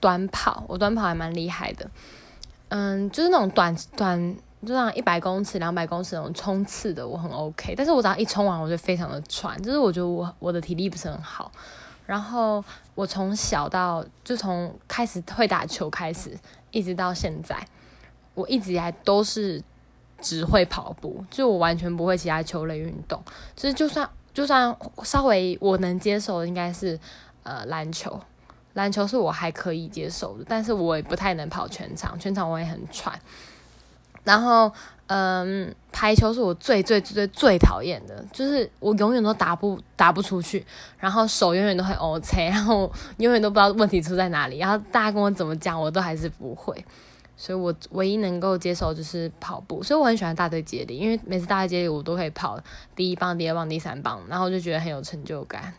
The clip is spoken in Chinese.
短跑，我短跑还蛮厉害的。嗯，就是那种短短，就像一百公尺、两百公尺那种冲刺的，我很 OK。但是我只要一冲完，我就非常的喘，就是我觉得我我的体力不是很好。然后我从小到就从开始会打球开始，一直到现在，我一直以来都是只会跑步，就我完全不会其他球类运动。就是就算就算稍微我能接受的，应该是呃篮球。篮球是我还可以接受的，但是我也不太能跑全场，全场我也很喘。然后，嗯，排球是我最最最最最讨厌的，就是我永远都打不打不出去，然后手永远都会 O C，然后永远都不知道问题出在哪里，然后大家跟我怎么讲，我都还是不会。所以我唯一能够接受就是跑步，所以我很喜欢大队接力，因为每次大队接力我都可以跑第一棒、第二棒、第三棒，然后就觉得很有成就感。